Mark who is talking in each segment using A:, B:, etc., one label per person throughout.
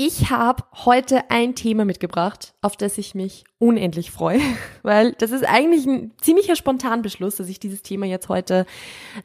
A: Ich habe heute ein Thema mitgebracht, auf das ich mich unendlich freue, weil das ist eigentlich ein ziemlicher Spontanbeschluss, dass ich dieses Thema jetzt heute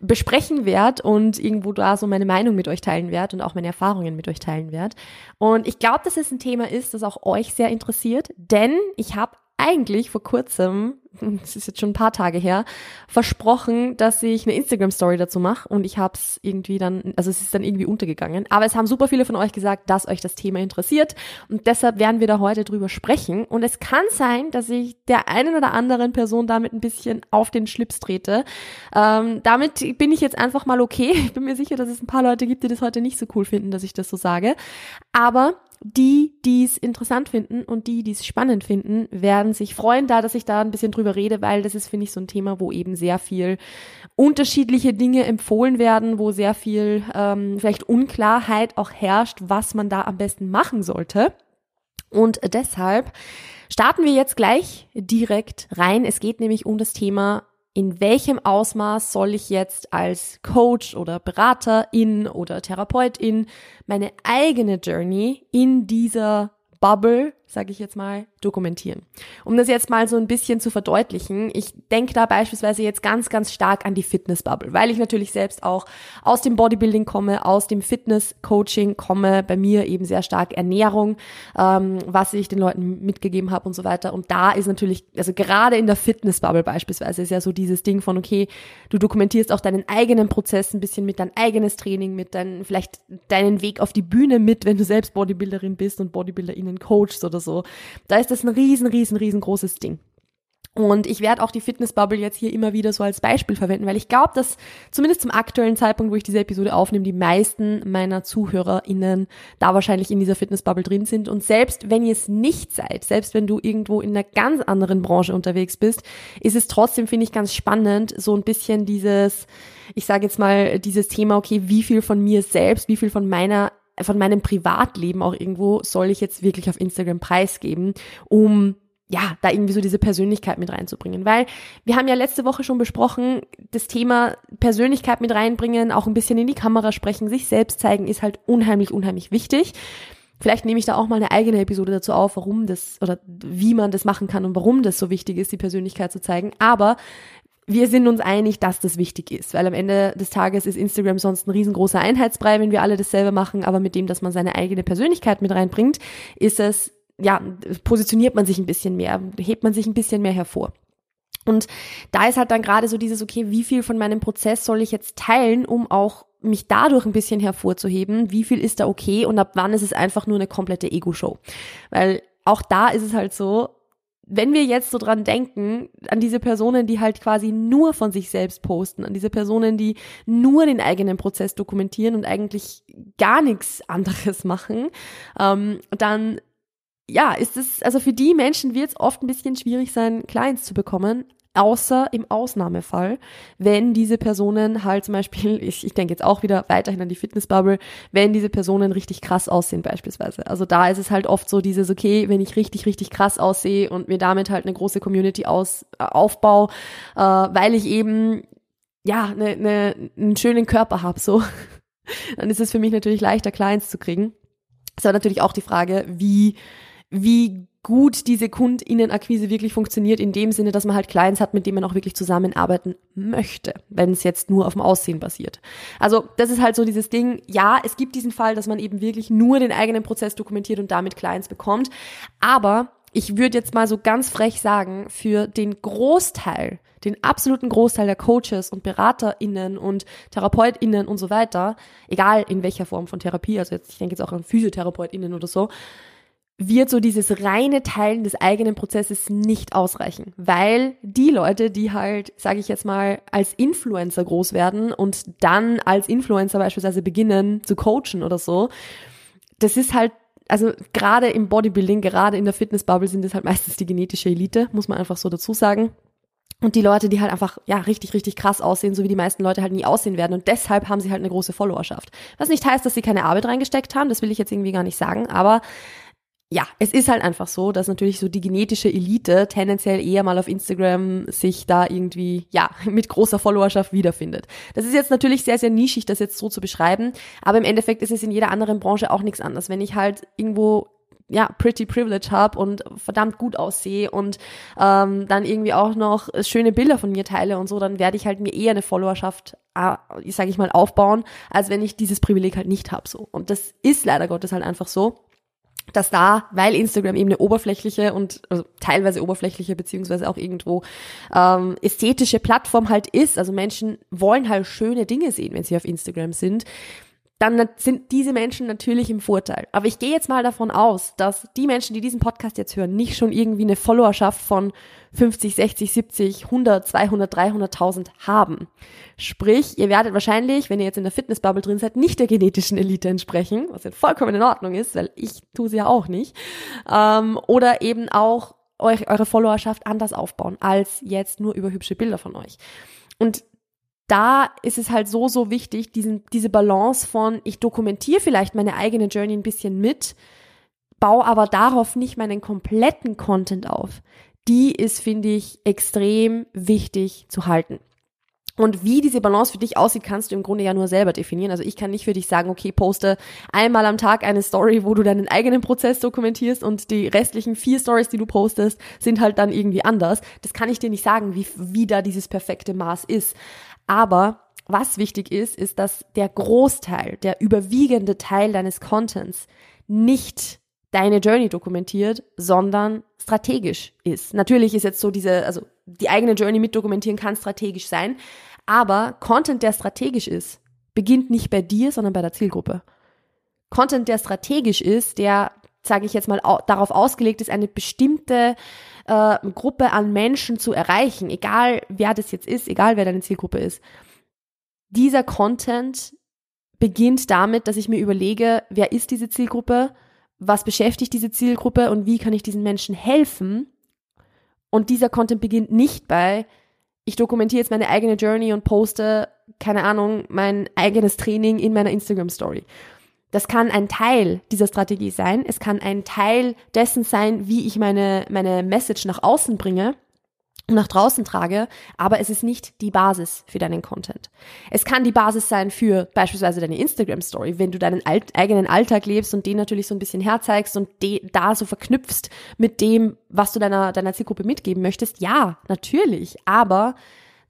A: besprechen werde und irgendwo da so meine Meinung mit euch teilen werde und auch meine Erfahrungen mit euch teilen werde. Und ich glaube, dass es ein Thema ist, das auch euch sehr interessiert, denn ich habe eigentlich vor kurzem, es ist jetzt schon ein paar Tage her, versprochen, dass ich eine Instagram-Story dazu mache und ich habe es irgendwie dann, also es ist dann irgendwie untergegangen. Aber es haben super viele von euch gesagt, dass euch das Thema interessiert und deshalb werden wir da heute drüber sprechen. Und es kann sein, dass ich der einen oder anderen Person damit ein bisschen auf den Schlips trete. Ähm, damit bin ich jetzt einfach mal okay. Ich bin mir sicher, dass es ein paar Leute gibt, die das heute nicht so cool finden, dass ich das so sage. Aber die, die es interessant finden und die, die es spannend finden, werden sich freuen, da dass ich da ein bisschen drüber rede, weil das ist, finde ich, so ein Thema, wo eben sehr viel unterschiedliche Dinge empfohlen werden, wo sehr viel ähm, vielleicht Unklarheit auch herrscht, was man da am besten machen sollte. Und deshalb starten wir jetzt gleich direkt rein. Es geht nämlich um das Thema in welchem Ausmaß soll ich jetzt als Coach oder Beraterin oder Therapeutin meine eigene Journey in dieser Bubble sage ich jetzt mal, dokumentieren. Um das jetzt mal so ein bisschen zu verdeutlichen, ich denke da beispielsweise jetzt ganz, ganz stark an die Fitnessbubble, weil ich natürlich selbst auch aus dem Bodybuilding komme, aus dem Fitness-Coaching komme, bei mir eben sehr stark Ernährung, ähm, was ich den Leuten mitgegeben habe und so weiter. Und da ist natürlich, also gerade in der Fitnessbubble beispielsweise ist ja so dieses Ding von, okay, du dokumentierst auch deinen eigenen Prozess ein bisschen mit dein eigenes Training, mit deinem, vielleicht deinen Weg auf die Bühne mit, wenn du selbst Bodybuilderin bist und BodybuilderInnen coachst oder so. Da ist das ein riesen, riesen, riesengroßes Ding. Und ich werde auch die Fitnessbubble jetzt hier immer wieder so als Beispiel verwenden, weil ich glaube, dass zumindest zum aktuellen Zeitpunkt, wo ich diese Episode aufnehme, die meisten meiner ZuhörerInnen da wahrscheinlich in dieser Fitnessbubble drin sind. Und selbst wenn ihr es nicht seid, selbst wenn du irgendwo in einer ganz anderen Branche unterwegs bist, ist es trotzdem, finde ich, ganz spannend, so ein bisschen dieses, ich sage jetzt mal, dieses Thema, okay, wie viel von mir selbst, wie viel von meiner von meinem Privatleben auch irgendwo soll ich jetzt wirklich auf Instagram preisgeben, um ja, da irgendwie so diese Persönlichkeit mit reinzubringen. Weil wir haben ja letzte Woche schon besprochen, das Thema Persönlichkeit mit reinbringen, auch ein bisschen in die Kamera sprechen, sich selbst zeigen, ist halt unheimlich, unheimlich wichtig. Vielleicht nehme ich da auch mal eine eigene Episode dazu auf, warum das oder wie man das machen kann und warum das so wichtig ist, die Persönlichkeit zu zeigen. Aber wir sind uns einig, dass das wichtig ist, weil am Ende des Tages ist Instagram sonst ein riesengroßer Einheitsbrei, wenn wir alle dasselbe machen, aber mit dem, dass man seine eigene Persönlichkeit mit reinbringt, ist es, ja, positioniert man sich ein bisschen mehr, hebt man sich ein bisschen mehr hervor. Und da ist halt dann gerade so dieses, okay, wie viel von meinem Prozess soll ich jetzt teilen, um auch mich dadurch ein bisschen hervorzuheben, wie viel ist da okay und ab wann ist es einfach nur eine komplette Ego-Show. Weil auch da ist es halt so, wenn wir jetzt so dran denken, an diese Personen, die halt quasi nur von sich selbst posten, an diese Personen, die nur den eigenen Prozess dokumentieren und eigentlich gar nichts anderes machen, ähm, dann ja, ist es, also für die Menschen wird es oft ein bisschen schwierig sein, Clients zu bekommen, außer im Ausnahmefall, wenn diese Personen halt zum Beispiel, ich, ich denke jetzt auch wieder weiterhin an die Fitnessbubble, wenn diese Personen richtig krass aussehen beispielsweise. Also da ist es halt oft so dieses, okay, wenn ich richtig, richtig krass aussehe und mir damit halt eine große Community aus, äh, aufbaue, äh, weil ich eben ja ne, ne, einen schönen Körper habe, so, dann ist es für mich natürlich leichter, Clients zu kriegen. Es war natürlich auch die Frage, wie, wie gut diese Kundinnenakquise wirklich funktioniert, in dem Sinne, dass man halt Clients hat, mit denen man auch wirklich zusammenarbeiten möchte, wenn es jetzt nur auf dem Aussehen basiert. Also das ist halt so dieses Ding, ja, es gibt diesen Fall, dass man eben wirklich nur den eigenen Prozess dokumentiert und damit Clients bekommt, aber ich würde jetzt mal so ganz frech sagen, für den Großteil, den absoluten Großteil der Coaches und BeraterInnen und TherapeutInnen und so weiter, egal in welcher Form von Therapie, also jetzt, ich denke jetzt auch an PhysiotherapeutInnen oder so, wird so dieses reine Teilen des eigenen Prozesses nicht ausreichen, weil die Leute, die halt, sage ich jetzt mal, als Influencer groß werden und dann als Influencer beispielsweise beginnen zu coachen oder so, das ist halt also gerade im Bodybuilding, gerade in der Fitnessbubble sind das halt meistens die genetische Elite, muss man einfach so dazu sagen. Und die Leute, die halt einfach, ja, richtig, richtig krass aussehen, so wie die meisten Leute halt nie aussehen werden. Und deshalb haben sie halt eine große Followerschaft. Was nicht heißt, dass sie keine Arbeit reingesteckt haben, das will ich jetzt irgendwie gar nicht sagen, aber ja, es ist halt einfach so, dass natürlich so die genetische Elite tendenziell eher mal auf Instagram sich da irgendwie, ja, mit großer Followerschaft wiederfindet. Das ist jetzt natürlich sehr, sehr nischig, das jetzt so zu beschreiben, aber im Endeffekt ist es in jeder anderen Branche auch nichts anderes. Wenn ich halt irgendwo ja, pretty privilege habe und verdammt gut aussehe und ähm, dann irgendwie auch noch schöne Bilder von mir teile und so, dann werde ich halt mir eher eine Followerschaft, äh, sage ich mal, aufbauen, als wenn ich dieses Privileg halt nicht habe. So. Und das ist leider Gottes halt einfach so dass da, weil Instagram eben eine oberflächliche und also teilweise oberflächliche beziehungsweise auch irgendwo ähm, ästhetische Plattform halt ist, also Menschen wollen halt schöne Dinge sehen, wenn sie auf Instagram sind, dann sind diese Menschen natürlich im Vorteil. Aber ich gehe jetzt mal davon aus, dass die Menschen, die diesen Podcast jetzt hören, nicht schon irgendwie eine Followerschaft von 50, 60, 70, 100, 200, 300.000 haben. Sprich, ihr werdet wahrscheinlich, wenn ihr jetzt in der Fitnessbubble drin seid, nicht der genetischen Elite entsprechen, was ja vollkommen in Ordnung ist, weil ich tue sie ja auch nicht. Ähm, oder eben auch eure Followerschaft anders aufbauen, als jetzt nur über hübsche Bilder von euch. Und da ist es halt so, so wichtig, diesen, diese Balance von, ich dokumentiere vielleicht meine eigene Journey ein bisschen mit, baue aber darauf nicht meinen kompletten Content auf. Die ist, finde ich, extrem wichtig zu halten. Und wie diese Balance für dich aussieht, kannst du im Grunde ja nur selber definieren. Also ich kann nicht für dich sagen, okay, poste einmal am Tag eine Story, wo du deinen eigenen Prozess dokumentierst und die restlichen vier Stories, die du postest, sind halt dann irgendwie anders. Das kann ich dir nicht sagen, wie, wie da dieses perfekte Maß ist. Aber was wichtig ist, ist, dass der Großteil, der überwiegende Teil deines Contents nicht deine Journey dokumentiert, sondern strategisch ist. Natürlich ist jetzt so diese, also die eigene Journey mit dokumentieren kann strategisch sein, aber Content, der strategisch ist, beginnt nicht bei dir, sondern bei der Zielgruppe. Content, der strategisch ist, der, sage ich jetzt mal, darauf ausgelegt ist, eine bestimmte äh, Gruppe an Menschen zu erreichen, egal wer das jetzt ist, egal wer deine Zielgruppe ist. Dieser Content beginnt damit, dass ich mir überlege, wer ist diese Zielgruppe, was beschäftigt diese Zielgruppe und wie kann ich diesen Menschen helfen. Und dieser Content beginnt nicht bei, ich dokumentiere jetzt meine eigene Journey und poste, keine Ahnung, mein eigenes Training in meiner Instagram Story, das kann ein Teil dieser Strategie sein. Es kann ein Teil dessen sein, wie ich meine, meine Message nach außen bringe und nach draußen trage, aber es ist nicht die Basis für deinen Content. Es kann die Basis sein für beispielsweise deine Instagram Story, wenn du deinen alt, eigenen Alltag lebst und den natürlich so ein bisschen herzeigst und da so verknüpfst mit dem, was du deiner, deiner Zielgruppe mitgeben möchtest. Ja, natürlich, aber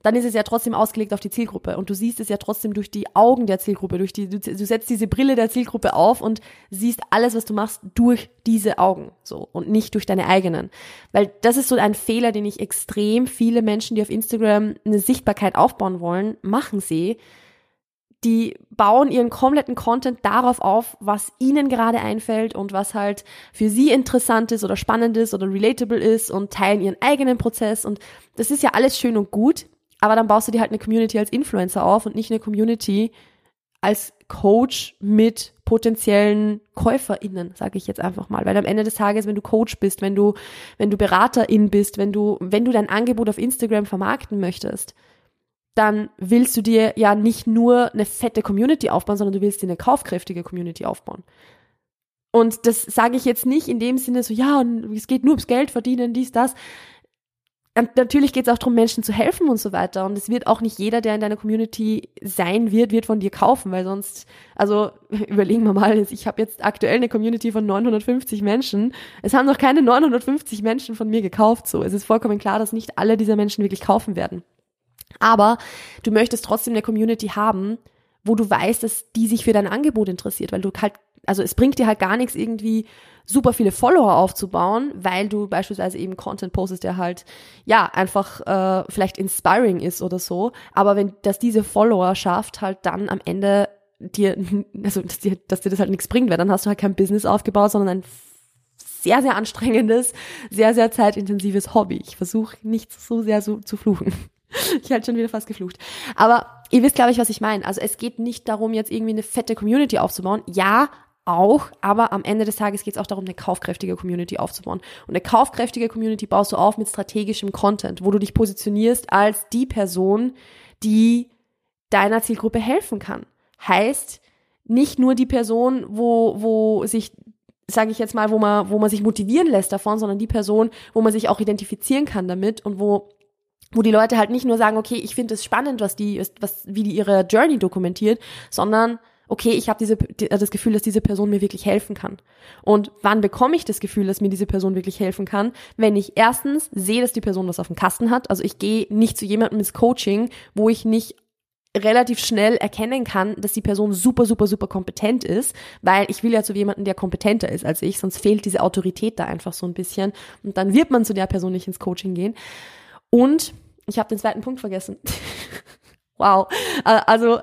A: dann ist es ja trotzdem ausgelegt auf die Zielgruppe. Und du siehst es ja trotzdem durch die Augen der Zielgruppe, durch die, du, du setzt diese Brille der Zielgruppe auf und siehst alles, was du machst, durch diese Augen, so. Und nicht durch deine eigenen. Weil das ist so ein Fehler, den ich extrem viele Menschen, die auf Instagram eine Sichtbarkeit aufbauen wollen, machen sie. Die bauen ihren kompletten Content darauf auf, was ihnen gerade einfällt und was halt für sie interessant ist oder spannend ist oder relatable ist und teilen ihren eigenen Prozess. Und das ist ja alles schön und gut aber dann baust du dir halt eine Community als Influencer auf und nicht eine Community als Coach mit potenziellen KäuferInnen, sage ich jetzt einfach mal. Weil am Ende des Tages, wenn du Coach bist, wenn du, wenn du Beraterin bist, wenn du, wenn du dein Angebot auf Instagram vermarkten möchtest, dann willst du dir ja nicht nur eine fette Community aufbauen, sondern du willst dir eine kaufkräftige Community aufbauen. Und das sage ich jetzt nicht in dem Sinne so, ja, es geht nur ums Geld verdienen, dies, das. Und natürlich geht es auch darum, Menschen zu helfen und so weiter. Und es wird auch nicht jeder, der in deiner Community sein wird, wird von dir kaufen, weil sonst, also überlegen wir mal, ich habe jetzt aktuell eine Community von 950 Menschen. Es haben noch keine 950 Menschen von mir gekauft. So, es ist vollkommen klar, dass nicht alle dieser Menschen wirklich kaufen werden. Aber du möchtest trotzdem eine Community haben, wo du weißt, dass die sich für dein Angebot interessiert, weil du halt also es bringt dir halt gar nichts irgendwie super viele Follower aufzubauen, weil du beispielsweise eben Content postest, der halt ja einfach äh, vielleicht inspiring ist oder so. Aber wenn das diese Follower schafft, halt dann am Ende dir, also dass dir, dass dir das halt nichts bringt, weil dann hast du halt kein Business aufgebaut, sondern ein sehr, sehr anstrengendes, sehr, sehr zeitintensives Hobby. Ich versuche nicht so sehr so zu fluchen. Ich halt schon wieder fast geflucht. Aber ihr wisst, glaube ich, was ich meine. Also es geht nicht darum, jetzt irgendwie eine fette Community aufzubauen. Ja, auch, aber am Ende des Tages geht es auch darum, eine kaufkräftige Community aufzubauen. Und eine kaufkräftige Community baust du auf mit strategischem Content, wo du dich positionierst als die Person, die deiner Zielgruppe helfen kann. Heißt, nicht nur die Person, wo, wo sich, sage ich jetzt mal, wo man, wo man sich motivieren lässt davon, sondern die Person, wo man sich auch identifizieren kann damit und wo wo die Leute halt nicht nur sagen, okay, ich finde es spannend, was die, was, wie die ihre Journey dokumentiert, sondern okay, ich habe diese, das Gefühl, dass diese Person mir wirklich helfen kann. Und wann bekomme ich das Gefühl, dass mir diese Person wirklich helfen kann? Wenn ich erstens sehe, dass die Person was auf dem Kasten hat. Also ich gehe nicht zu jemandem ins Coaching, wo ich nicht relativ schnell erkennen kann, dass die Person super, super, super kompetent ist, weil ich will ja zu jemandem, der kompetenter ist als ich, sonst fehlt diese Autorität da einfach so ein bisschen und dann wird man zu der Person nicht ins Coaching gehen. Und ich habe den zweiten Punkt vergessen. wow. Also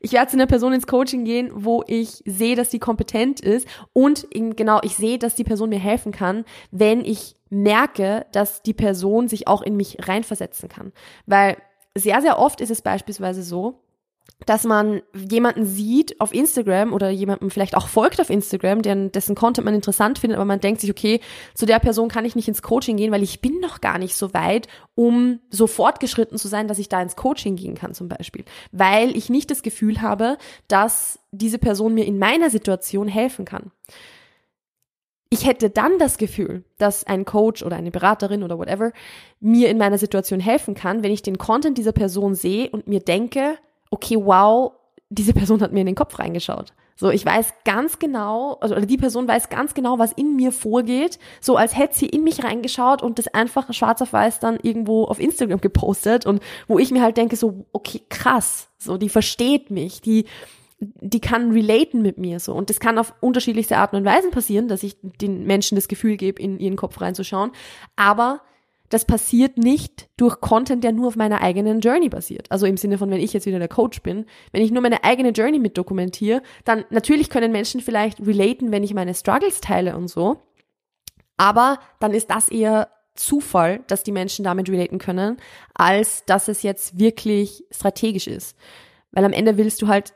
A: ich werde zu einer Person ins Coaching gehen, wo ich sehe, dass sie kompetent ist und genau, ich sehe, dass die Person mir helfen kann, wenn ich merke, dass die Person sich auch in mich reinversetzen kann. Weil sehr, sehr oft ist es beispielsweise so, dass man jemanden sieht auf Instagram oder jemandem vielleicht auch folgt auf Instagram, deren, dessen Content man interessant findet, aber man denkt sich, okay, zu der Person kann ich nicht ins Coaching gehen, weil ich bin noch gar nicht so weit, um so fortgeschritten zu sein, dass ich da ins Coaching gehen kann zum Beispiel. Weil ich nicht das Gefühl habe, dass diese Person mir in meiner Situation helfen kann. Ich hätte dann das Gefühl, dass ein Coach oder eine Beraterin oder whatever mir in meiner Situation helfen kann, wenn ich den Content dieser Person sehe und mir denke, okay, wow, diese Person hat mir in den Kopf reingeschaut. So, ich weiß ganz genau, also die Person weiß ganz genau, was in mir vorgeht, so als hätte sie in mich reingeschaut und das einfach schwarz auf weiß dann irgendwo auf Instagram gepostet und wo ich mir halt denke so, okay, krass, so die versteht mich, die die kann relaten mit mir so und das kann auf unterschiedlichste Arten und Weisen passieren, dass ich den Menschen das Gefühl gebe, in ihren Kopf reinzuschauen, aber das passiert nicht durch Content, der nur auf meiner eigenen Journey basiert. Also im Sinne von, wenn ich jetzt wieder der Coach bin, wenn ich nur meine eigene Journey mit dokumentiere, dann natürlich können Menschen vielleicht relaten, wenn ich meine Struggles teile und so. Aber dann ist das eher Zufall, dass die Menschen damit relaten können, als dass es jetzt wirklich strategisch ist. Weil am Ende willst du halt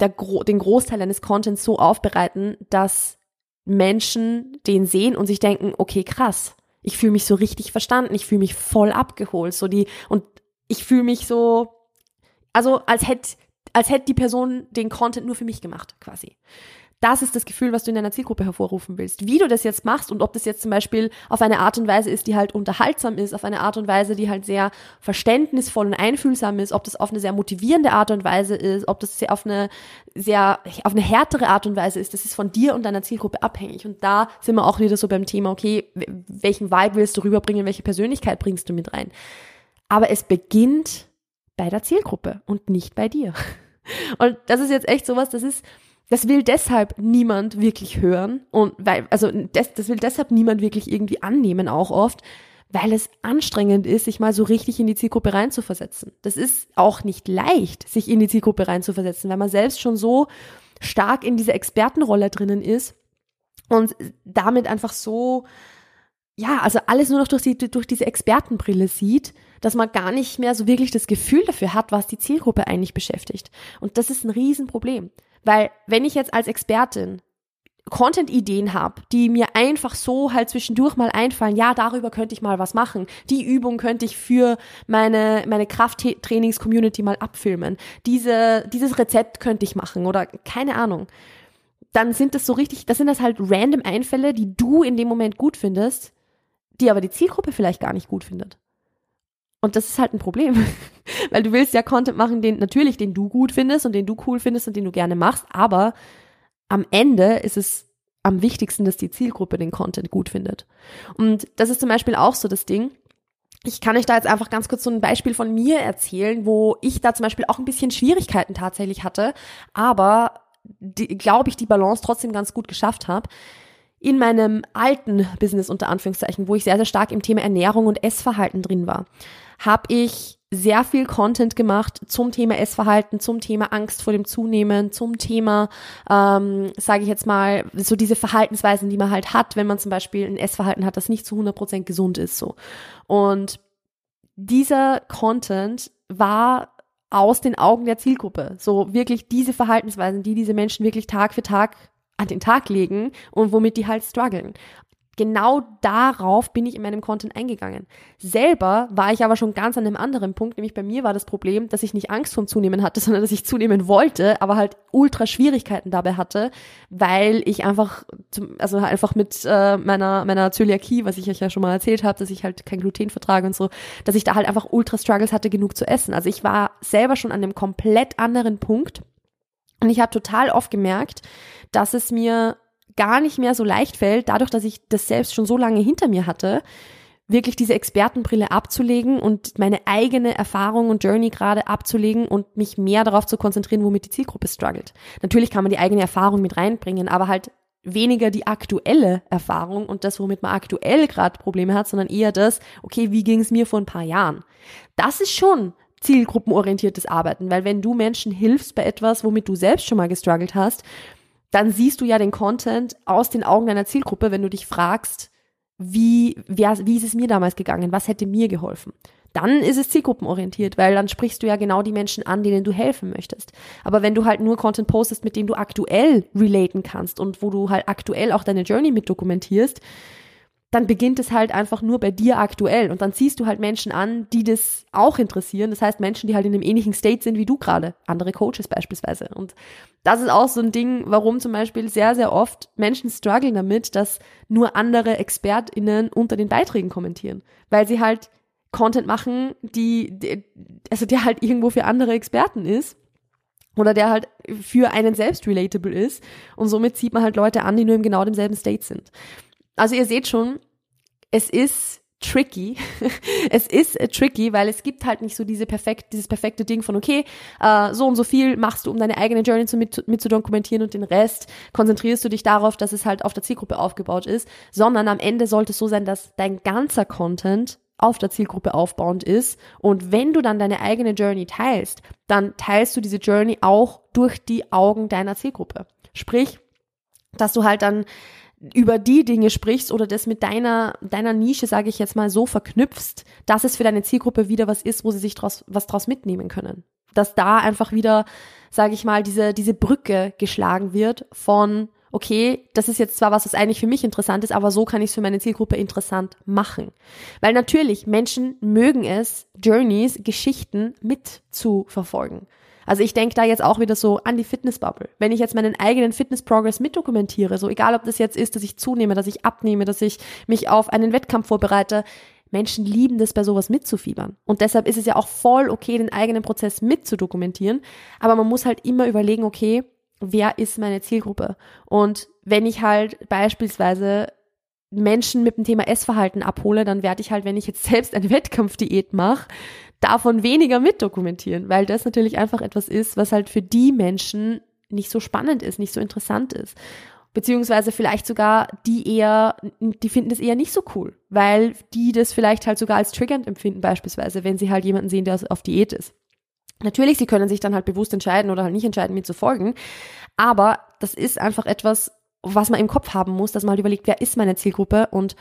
A: der, den Großteil deines Contents so aufbereiten, dass Menschen den sehen und sich denken, okay, krass, ich fühle mich so richtig verstanden, ich fühle mich voll abgeholt, so die und ich fühle mich so also als hätte als hätte die Person den Content nur für mich gemacht, quasi. Das ist das Gefühl, was du in deiner Zielgruppe hervorrufen willst. Wie du das jetzt machst und ob das jetzt zum Beispiel auf eine Art und Weise ist, die halt unterhaltsam ist, auf eine Art und Weise, die halt sehr verständnisvoll und einfühlsam ist, ob das auf eine sehr motivierende Art und Weise ist, ob das auf eine sehr, auf eine härtere Art und Weise ist, das ist von dir und deiner Zielgruppe abhängig. Und da sind wir auch wieder so beim Thema, okay, welchen Vibe willst du rüberbringen, welche Persönlichkeit bringst du mit rein? Aber es beginnt bei der Zielgruppe und nicht bei dir. Und das ist jetzt echt sowas, das ist, das will deshalb niemand wirklich hören und weil, also das, das will deshalb niemand wirklich irgendwie annehmen auch oft, weil es anstrengend ist, sich mal so richtig in die Zielgruppe reinzuversetzen. Das ist auch nicht leicht, sich in die Zielgruppe reinzuversetzen, weil man selbst schon so stark in dieser Expertenrolle drinnen ist und damit einfach so, ja, also alles nur noch durch, die, durch diese Expertenbrille sieht, dass man gar nicht mehr so wirklich das Gefühl dafür hat, was die Zielgruppe eigentlich beschäftigt. Und das ist ein Riesenproblem. Weil wenn ich jetzt als Expertin Content-Ideen habe, die mir einfach so halt zwischendurch mal einfallen, ja, darüber könnte ich mal was machen. Die Übung könnte ich für meine, meine Krafttrainings-Community mal abfilmen. Diese, dieses Rezept könnte ich machen oder keine Ahnung. Dann sind das so richtig, das sind das halt random Einfälle, die du in dem Moment gut findest, die aber die Zielgruppe vielleicht gar nicht gut findet. Und das ist halt ein Problem, weil du willst ja Content machen, den natürlich, den du gut findest und den du cool findest und den du gerne machst, aber am Ende ist es am wichtigsten, dass die Zielgruppe den Content gut findet. Und das ist zum Beispiel auch so das Ding. Ich kann euch da jetzt einfach ganz kurz so ein Beispiel von mir erzählen, wo ich da zum Beispiel auch ein bisschen Schwierigkeiten tatsächlich hatte, aber glaube ich, die Balance trotzdem ganz gut geschafft habe. In meinem alten Business unter Anführungszeichen, wo ich sehr, sehr stark im Thema Ernährung und Essverhalten drin war, habe ich sehr viel Content gemacht zum Thema Essverhalten, zum Thema Angst vor dem Zunehmen, zum Thema, ähm, sage ich jetzt mal, so diese Verhaltensweisen, die man halt hat, wenn man zum Beispiel ein Essverhalten hat, das nicht zu 100% gesund ist. so. Und dieser Content war aus den Augen der Zielgruppe. So wirklich diese Verhaltensweisen, die diese Menschen wirklich Tag für Tag an den Tag legen und womit die halt strugglen genau darauf bin ich in meinem Content eingegangen. Selber war ich aber schon ganz an einem anderen Punkt, nämlich bei mir war das Problem, dass ich nicht Angst vom Zunehmen hatte, sondern dass ich zunehmen wollte, aber halt ultra Schwierigkeiten dabei hatte, weil ich einfach, also einfach mit äh, meiner, meiner Zöliakie, was ich euch ja schon mal erzählt habe, dass ich halt kein Gluten vertrage und so, dass ich da halt einfach ultra Struggles hatte, genug zu essen. Also ich war selber schon an einem komplett anderen Punkt und ich habe total oft gemerkt, dass es mir gar nicht mehr so leicht fällt, dadurch, dass ich das selbst schon so lange hinter mir hatte, wirklich diese Expertenbrille abzulegen und meine eigene Erfahrung und Journey gerade abzulegen und mich mehr darauf zu konzentrieren, womit die Zielgruppe struggelt. Natürlich kann man die eigene Erfahrung mit reinbringen, aber halt weniger die aktuelle Erfahrung und das, womit man aktuell gerade Probleme hat, sondern eher das, okay, wie ging es mir vor ein paar Jahren? Das ist schon zielgruppenorientiertes Arbeiten, weil wenn du Menschen hilfst bei etwas, womit du selbst schon mal gestruggelt hast, dann siehst du ja den Content aus den Augen deiner Zielgruppe, wenn du dich fragst, wie, wer, wie ist es mir damals gegangen? Was hätte mir geholfen? Dann ist es zielgruppenorientiert, weil dann sprichst du ja genau die Menschen an, denen du helfen möchtest. Aber wenn du halt nur Content postest, mit dem du aktuell relaten kannst und wo du halt aktuell auch deine Journey mit dokumentierst, dann beginnt es halt einfach nur bei dir aktuell und dann ziehst du halt Menschen an, die das auch interessieren. Das heißt Menschen, die halt in einem ähnlichen State sind wie du gerade, andere Coaches beispielsweise. Und das ist auch so ein Ding, warum zum Beispiel sehr, sehr oft Menschen strugglen damit, dass nur andere ExpertInnen unter den Beiträgen kommentieren, weil sie halt Content machen, die, die also der halt irgendwo für andere Experten ist oder der halt für einen selbst relatable ist und somit zieht man halt Leute an, die nur im genau demselben State sind. Also ihr seht schon, es ist tricky. es ist äh, tricky, weil es gibt halt nicht so diese perfekt, dieses perfekte Ding von, okay, äh, so und so viel machst du, um deine eigene Journey zu, mit, mit zu dokumentieren und den Rest konzentrierst du dich darauf, dass es halt auf der Zielgruppe aufgebaut ist, sondern am Ende sollte es so sein, dass dein ganzer Content auf der Zielgruppe aufbauend ist. Und wenn du dann deine eigene Journey teilst, dann teilst du diese Journey auch durch die Augen deiner Zielgruppe. Sprich, dass du halt dann über die Dinge sprichst oder das mit deiner, deiner Nische, sage ich jetzt mal, so verknüpfst, dass es für deine Zielgruppe wieder was ist, wo sie sich draus, was draus mitnehmen können. Dass da einfach wieder, sage ich mal, diese, diese Brücke geschlagen wird von, okay, das ist jetzt zwar was, was eigentlich für mich interessant ist, aber so kann ich es für meine Zielgruppe interessant machen. Weil natürlich, Menschen mögen es, Journeys, Geschichten mitzuverfolgen. Also ich denke da jetzt auch wieder so an die Fitnessbubble. Wenn ich jetzt meinen eigenen Fitness-Progress mitdokumentiere, so egal ob das jetzt ist, dass ich zunehme, dass ich abnehme, dass ich mich auf einen Wettkampf vorbereite, Menschen lieben das, bei sowas mitzufiebern. Und deshalb ist es ja auch voll okay, den eigenen Prozess mitzudokumentieren. Aber man muss halt immer überlegen, okay, wer ist meine Zielgruppe? Und wenn ich halt beispielsweise Menschen mit dem Thema Essverhalten abhole, dann werde ich halt, wenn ich jetzt selbst eine Wettkampfdiät mache, davon weniger mitdokumentieren, weil das natürlich einfach etwas ist, was halt für die Menschen nicht so spannend ist, nicht so interessant ist. Beziehungsweise vielleicht sogar die eher, die finden das eher nicht so cool, weil die das vielleicht halt sogar als triggernd empfinden, beispielsweise, wenn sie halt jemanden sehen, der auf Diät ist. Natürlich, sie können sich dann halt bewusst entscheiden oder halt nicht entscheiden, mir zu folgen. Aber das ist einfach etwas, was man im Kopf haben muss, dass man halt überlegt, wer ist meine Zielgruppe und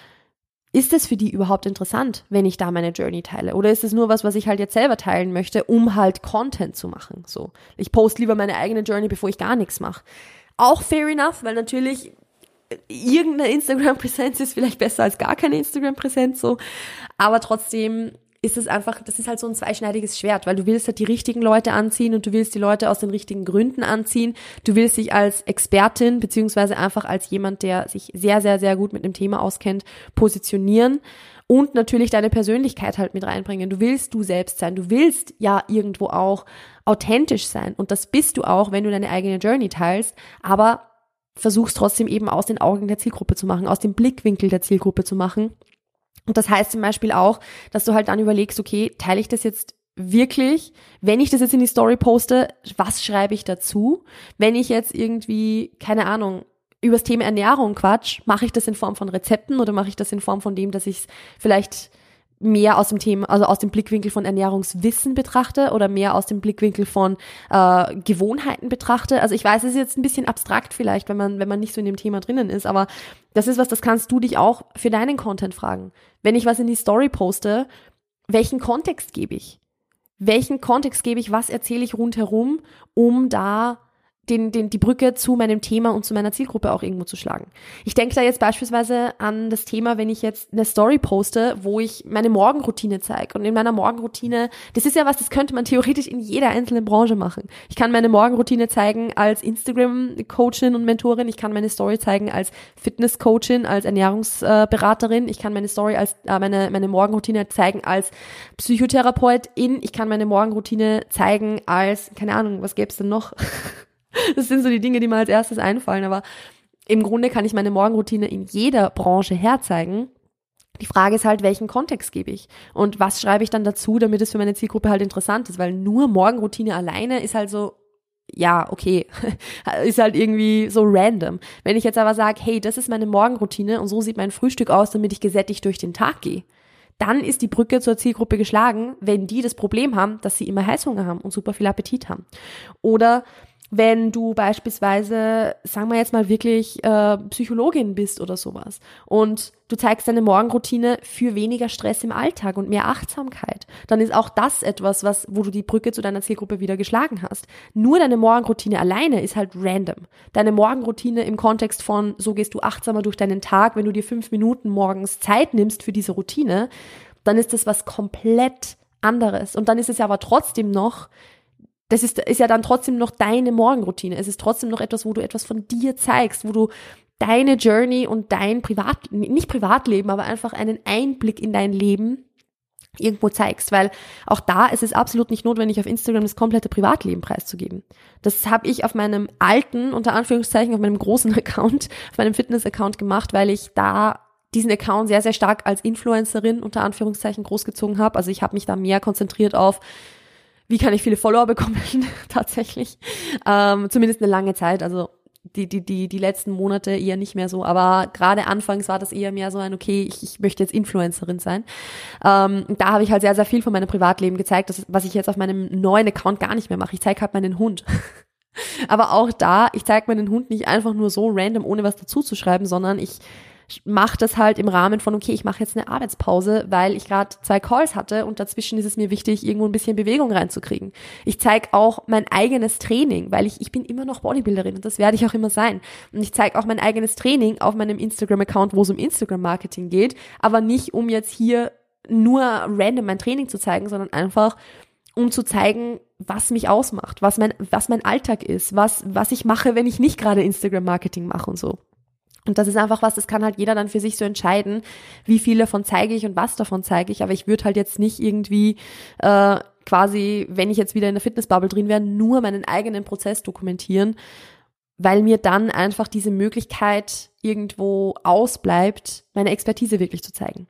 A: ist es für die überhaupt interessant, wenn ich da meine Journey teile? Oder ist es nur was, was ich halt jetzt selber teilen möchte, um halt Content zu machen? So, ich poste lieber meine eigene Journey, bevor ich gar nichts mache. Auch fair enough, weil natürlich irgendeine Instagram-Präsenz ist vielleicht besser als gar keine Instagram-Präsenz, so. Aber trotzdem ist es einfach, das ist halt so ein zweischneidiges Schwert, weil du willst halt die richtigen Leute anziehen und du willst die Leute aus den richtigen Gründen anziehen. Du willst dich als Expertin beziehungsweise einfach als jemand, der sich sehr, sehr, sehr gut mit dem Thema auskennt, positionieren und natürlich deine Persönlichkeit halt mit reinbringen. Du willst du selbst sein. Du willst ja irgendwo auch authentisch sein und das bist du auch, wenn du deine eigene Journey teilst, aber versuchst trotzdem eben aus den Augen der Zielgruppe zu machen, aus dem Blickwinkel der Zielgruppe zu machen und das heißt zum Beispiel auch, dass du halt dann überlegst, okay, teile ich das jetzt wirklich, wenn ich das jetzt in die Story poste, was schreibe ich dazu? Wenn ich jetzt irgendwie, keine Ahnung, übers Thema Ernährung quatsch, mache ich das in Form von Rezepten oder mache ich das in Form von dem, dass ich es vielleicht mehr aus dem Thema, also aus dem Blickwinkel von Ernährungswissen betrachte oder mehr aus dem Blickwinkel von äh, Gewohnheiten betrachte. Also ich weiß, es ist jetzt ein bisschen abstrakt vielleicht, wenn man, wenn man nicht so in dem Thema drinnen ist, aber das ist was, das kannst du dich auch für deinen Content fragen. Wenn ich was in die Story poste, welchen Kontext gebe ich? Welchen Kontext gebe ich? Was erzähle ich rundherum, um da den, den, die Brücke zu meinem Thema und zu meiner Zielgruppe auch irgendwo zu schlagen. Ich denke da jetzt beispielsweise an das Thema, wenn ich jetzt eine Story poste, wo ich meine Morgenroutine zeige. Und in meiner Morgenroutine, das ist ja was, das könnte man theoretisch in jeder einzelnen Branche machen. Ich kann meine Morgenroutine zeigen als Instagram-Coachin und Mentorin. Ich kann meine Story zeigen als Fitness-Coachin, als Ernährungsberaterin. Ich kann meine Story als, äh, meine, meine Morgenroutine zeigen als Psychotherapeutin. Ich kann meine Morgenroutine zeigen als, keine Ahnung, was gäbe es denn noch? Das sind so die Dinge, die mir als erstes einfallen. Aber im Grunde kann ich meine Morgenroutine in jeder Branche herzeigen. Die Frage ist halt, welchen Kontext gebe ich? Und was schreibe ich dann dazu, damit es für meine Zielgruppe halt interessant ist? Weil nur Morgenroutine alleine ist halt so, ja, okay, ist halt irgendwie so random. Wenn ich jetzt aber sage, hey, das ist meine Morgenroutine und so sieht mein Frühstück aus, damit ich gesättigt durch den Tag gehe, dann ist die Brücke zur Zielgruppe geschlagen, wenn die das Problem haben, dass sie immer Heißhunger haben und super viel Appetit haben. Oder wenn du beispielsweise, sagen wir jetzt mal wirklich äh, Psychologin bist oder sowas und du zeigst deine Morgenroutine für weniger Stress im Alltag und mehr Achtsamkeit, dann ist auch das etwas, was, wo du die Brücke zu deiner Zielgruppe wieder geschlagen hast. Nur deine Morgenroutine alleine ist halt random. Deine Morgenroutine im Kontext von, so gehst du achtsamer durch deinen Tag, wenn du dir fünf Minuten morgens Zeit nimmst für diese Routine, dann ist das was komplett anderes. Und dann ist es ja aber trotzdem noch das ist, ist ja dann trotzdem noch deine Morgenroutine. Es ist trotzdem noch etwas, wo du etwas von dir zeigst, wo du deine Journey und dein Privat, nicht Privatleben, aber einfach einen Einblick in dein Leben irgendwo zeigst, weil auch da ist es absolut nicht notwendig, auf Instagram das komplette Privatleben preiszugeben. Das habe ich auf meinem alten, unter Anführungszeichen, auf meinem großen Account, auf meinem Fitness-Account gemacht, weil ich da diesen Account sehr, sehr stark als Influencerin unter Anführungszeichen großgezogen habe. Also ich habe mich da mehr konzentriert auf wie kann ich viele Follower bekommen, tatsächlich. Ähm, zumindest eine lange Zeit, also die, die, die, die letzten Monate eher nicht mehr so, aber gerade anfangs war das eher mehr so ein, okay, ich, ich möchte jetzt Influencerin sein. Ähm, da habe ich halt sehr, sehr viel von meinem Privatleben gezeigt, das, was ich jetzt auf meinem neuen Account gar nicht mehr mache. Ich zeige halt meinen Hund. aber auch da, ich zeige meinen Hund nicht einfach nur so random, ohne was dazu zu schreiben, sondern ich mache das halt im Rahmen von, okay, ich mache jetzt eine Arbeitspause, weil ich gerade zwei Calls hatte und dazwischen ist es mir wichtig, irgendwo ein bisschen Bewegung reinzukriegen. Ich zeige auch mein eigenes Training, weil ich, ich bin immer noch Bodybuilderin und das werde ich auch immer sein. Und ich zeige auch mein eigenes Training auf meinem Instagram-Account, wo es um Instagram-Marketing geht, aber nicht um jetzt hier nur random mein Training zu zeigen, sondern einfach um zu zeigen, was mich ausmacht, was mein, was mein Alltag ist, was, was ich mache, wenn ich nicht gerade Instagram-Marketing mache und so. Und das ist einfach was, das kann halt jeder dann für sich so entscheiden, wie viel davon zeige ich und was davon zeige ich. Aber ich würde halt jetzt nicht irgendwie äh, quasi, wenn ich jetzt wieder in der Fitnessbubble drin wäre, nur meinen eigenen Prozess dokumentieren, weil mir dann einfach diese Möglichkeit irgendwo ausbleibt, meine Expertise wirklich zu zeigen.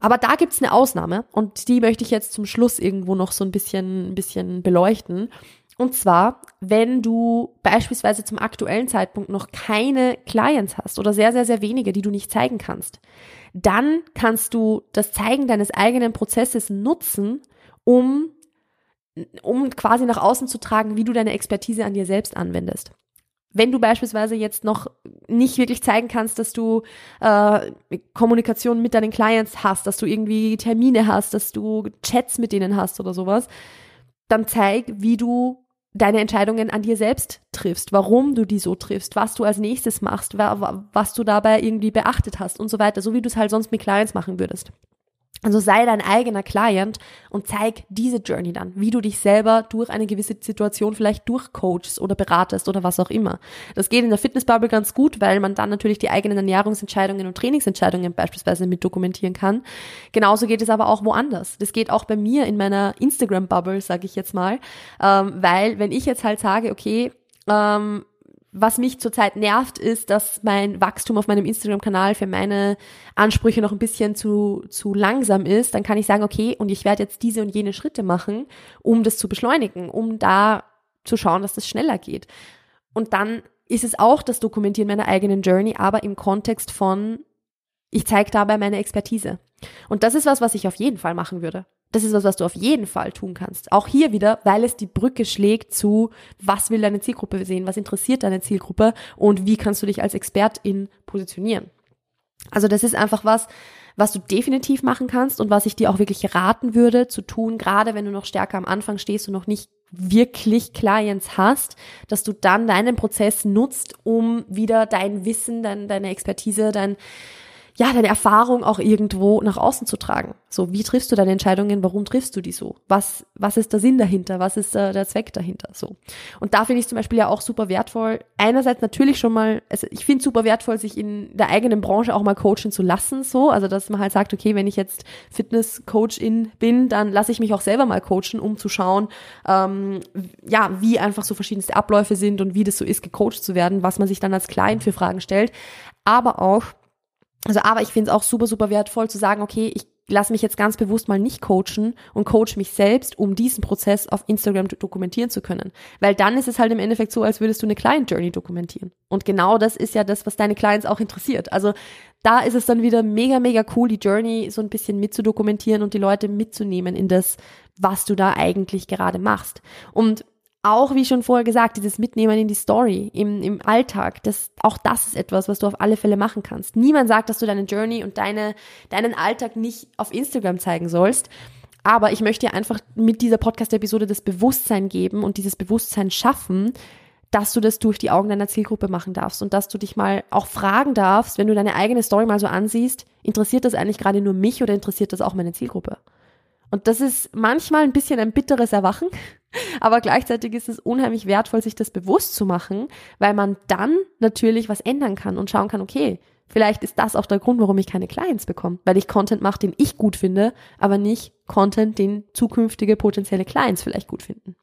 A: Aber da gibt's eine Ausnahme und die möchte ich jetzt zum Schluss irgendwo noch so ein bisschen, ein bisschen beleuchten. Und zwar, wenn du beispielsweise zum aktuellen Zeitpunkt noch keine Clients hast oder sehr, sehr, sehr wenige, die du nicht zeigen kannst, dann kannst du das Zeigen deines eigenen Prozesses nutzen, um, um quasi nach außen zu tragen, wie du deine Expertise an dir selbst anwendest. Wenn du beispielsweise jetzt noch nicht wirklich zeigen kannst, dass du äh, Kommunikation mit deinen Clients hast, dass du irgendwie Termine hast, dass du Chats mit denen hast oder sowas, dann zeig, wie du deine Entscheidungen an dir selbst triffst, warum du die so triffst, was du als nächstes machst, was du dabei irgendwie beachtet hast und so weiter, so wie du es halt sonst mit Clients machen würdest. Also sei dein eigener Client und zeig diese Journey dann, wie du dich selber durch eine gewisse Situation vielleicht durchcoachst oder beratest oder was auch immer. Das geht in der Fitnessbubble ganz gut, weil man dann natürlich die eigenen Ernährungsentscheidungen und Trainingsentscheidungen beispielsweise mit dokumentieren kann. Genauso geht es aber auch woanders. Das geht auch bei mir in meiner Instagram-Bubble, sage ich jetzt mal, ähm, weil wenn ich jetzt halt sage, okay, ähm, was mich zurzeit nervt, ist, dass mein Wachstum auf meinem Instagram-Kanal für meine Ansprüche noch ein bisschen zu, zu langsam ist, dann kann ich sagen, okay, und ich werde jetzt diese und jene Schritte machen, um das zu beschleunigen, um da zu schauen, dass das schneller geht. Und dann ist es auch das Dokumentieren meiner eigenen Journey, aber im Kontext von, ich zeige dabei meine Expertise. Und das ist was, was ich auf jeden Fall machen würde. Das ist was, was du auf jeden Fall tun kannst. Auch hier wieder, weil es die Brücke schlägt zu, was will deine Zielgruppe sehen, was interessiert deine Zielgruppe und wie kannst du dich als Expertin positionieren. Also das ist einfach was, was du definitiv machen kannst und was ich dir auch wirklich raten würde zu tun, gerade wenn du noch stärker am Anfang stehst und noch nicht wirklich Clients hast, dass du dann deinen Prozess nutzt, um wieder dein Wissen, dein, deine Expertise, dein ja, deine Erfahrung auch irgendwo nach außen zu tragen. So, wie triffst du deine Entscheidungen? Warum triffst du die so? Was, was ist der Sinn dahinter? Was ist äh, der Zweck dahinter? So. Und da finde ich zum Beispiel ja auch super wertvoll. Einerseits natürlich schon mal, also ich finde super wertvoll, sich in der eigenen Branche auch mal coachen zu lassen, so. Also, dass man halt sagt, okay, wenn ich jetzt Fitness-Coachin bin, dann lasse ich mich auch selber mal coachen, um zu schauen, ähm, ja, wie einfach so verschiedenste Abläufe sind und wie das so ist, gecoacht zu werden, was man sich dann als Client für Fragen stellt. Aber auch, also, aber ich finde es auch super, super wertvoll zu sagen, okay, ich lasse mich jetzt ganz bewusst mal nicht coachen und coach mich selbst, um diesen Prozess auf Instagram dokumentieren zu können. Weil dann ist es halt im Endeffekt so, als würdest du eine Client Journey dokumentieren. Und genau das ist ja das, was deine Clients auch interessiert. Also da ist es dann wieder mega, mega cool, die Journey so ein bisschen mitzudokumentieren und die Leute mitzunehmen in das, was du da eigentlich gerade machst. Und auch, wie schon vorher gesagt, dieses Mitnehmen in die Story, im, im Alltag, das, auch das ist etwas, was du auf alle Fälle machen kannst. Niemand sagt, dass du deine Journey und deine, deinen Alltag nicht auf Instagram zeigen sollst. Aber ich möchte dir einfach mit dieser Podcast-Episode das Bewusstsein geben und dieses Bewusstsein schaffen, dass du das durch die Augen deiner Zielgruppe machen darfst und dass du dich mal auch fragen darfst, wenn du deine eigene Story mal so ansiehst, interessiert das eigentlich gerade nur mich oder interessiert das auch meine Zielgruppe? Und das ist manchmal ein bisschen ein bitteres Erwachen, aber gleichzeitig ist es unheimlich wertvoll, sich das bewusst zu machen, weil man dann natürlich was ändern kann und schauen kann, okay, vielleicht ist das auch der Grund, warum ich keine Clients bekomme, weil ich Content mache, den ich gut finde, aber nicht Content, den zukünftige potenzielle Clients vielleicht gut finden.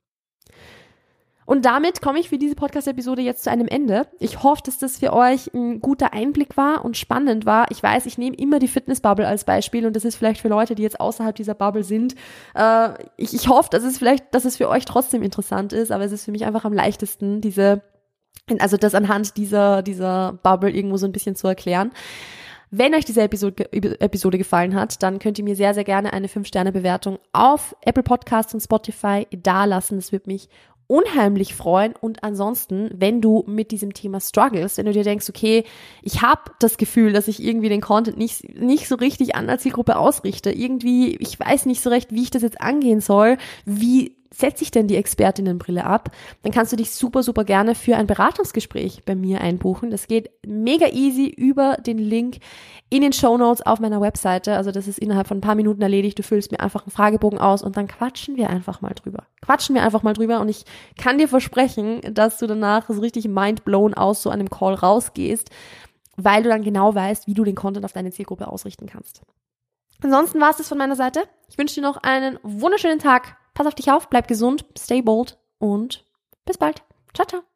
A: Und damit komme ich für diese Podcast-Episode jetzt zu einem Ende. Ich hoffe, dass das für euch ein guter Einblick war und spannend war. Ich weiß, ich nehme immer die Fitness-Bubble als Beispiel und das ist vielleicht für Leute, die jetzt außerhalb dieser Bubble sind. Äh, ich, ich hoffe, dass es vielleicht, dass es für euch trotzdem interessant ist, aber es ist für mich einfach am leichtesten, diese, also das anhand dieser, dieser Bubble irgendwo so ein bisschen zu erklären. Wenn euch diese Episode, gefallen hat, dann könnt ihr mir sehr, sehr gerne eine 5-Sterne-Bewertung auf Apple Podcasts und Spotify dalassen. Das würde mich unheimlich freuen. Und ansonsten, wenn du mit diesem Thema struggles, wenn du dir denkst, okay, ich habe das Gefühl, dass ich irgendwie den Content nicht, nicht so richtig an der Zielgruppe ausrichte, irgendwie, ich weiß nicht so recht, wie ich das jetzt angehen soll, wie setze ich denn die Expertinnenbrille ab, dann kannst du dich super, super gerne für ein Beratungsgespräch bei mir einbuchen. Das geht mega easy über den Link in den Show Notes auf meiner Webseite. Also das ist innerhalb von ein paar Minuten erledigt. Du füllst mir einfach einen Fragebogen aus und dann quatschen wir einfach mal drüber. Quatschen wir einfach mal drüber und ich kann dir versprechen, dass du danach so richtig mindblown aus so einem Call rausgehst, weil du dann genau weißt, wie du den Content auf deine Zielgruppe ausrichten kannst. Ansonsten war es das von meiner Seite. Ich wünsche dir noch einen wunderschönen Tag Pass auf dich auf, bleib gesund, stay bold und bis bald. Ciao, ciao.